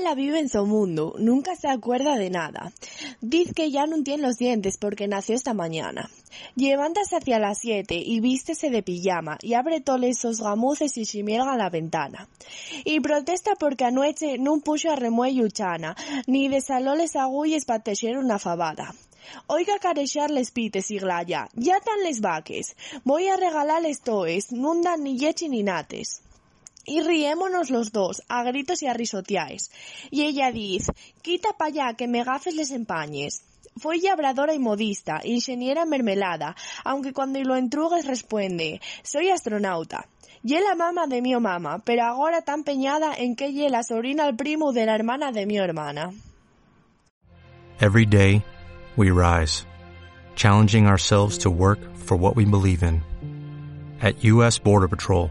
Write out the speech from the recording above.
La vive en su mundo, nunca se acuerda de nada. Dice que ya no tiene los dientes porque nació esta mañana. Levántase hacia las siete y vístese de pijama y abre esos gamuces y chimielga la ventana. Y protesta porque anoche no puso a remuello chana, ni desaló les agulles para tejer una fabada. Oiga carejar les pites y glaya, ya tan les vaques. Voy a regalarles toes, nun dan ni leche ni nates. Y riémonos los dos, a gritos y a risoteáis. Y ella dice, quita pa' allá que me gafes les empañes. Fue labradora y modista, ingeniera mermelada, aunque cuando lo entrugues responde, soy astronauta. Y la mamá de mi mamá, pero ahora tan peñada en que ella la sobrina al primo de la hermana de mi hermana. Every day, we rise, challenging ourselves to work for what we believe in. At U.S. Border Patrol,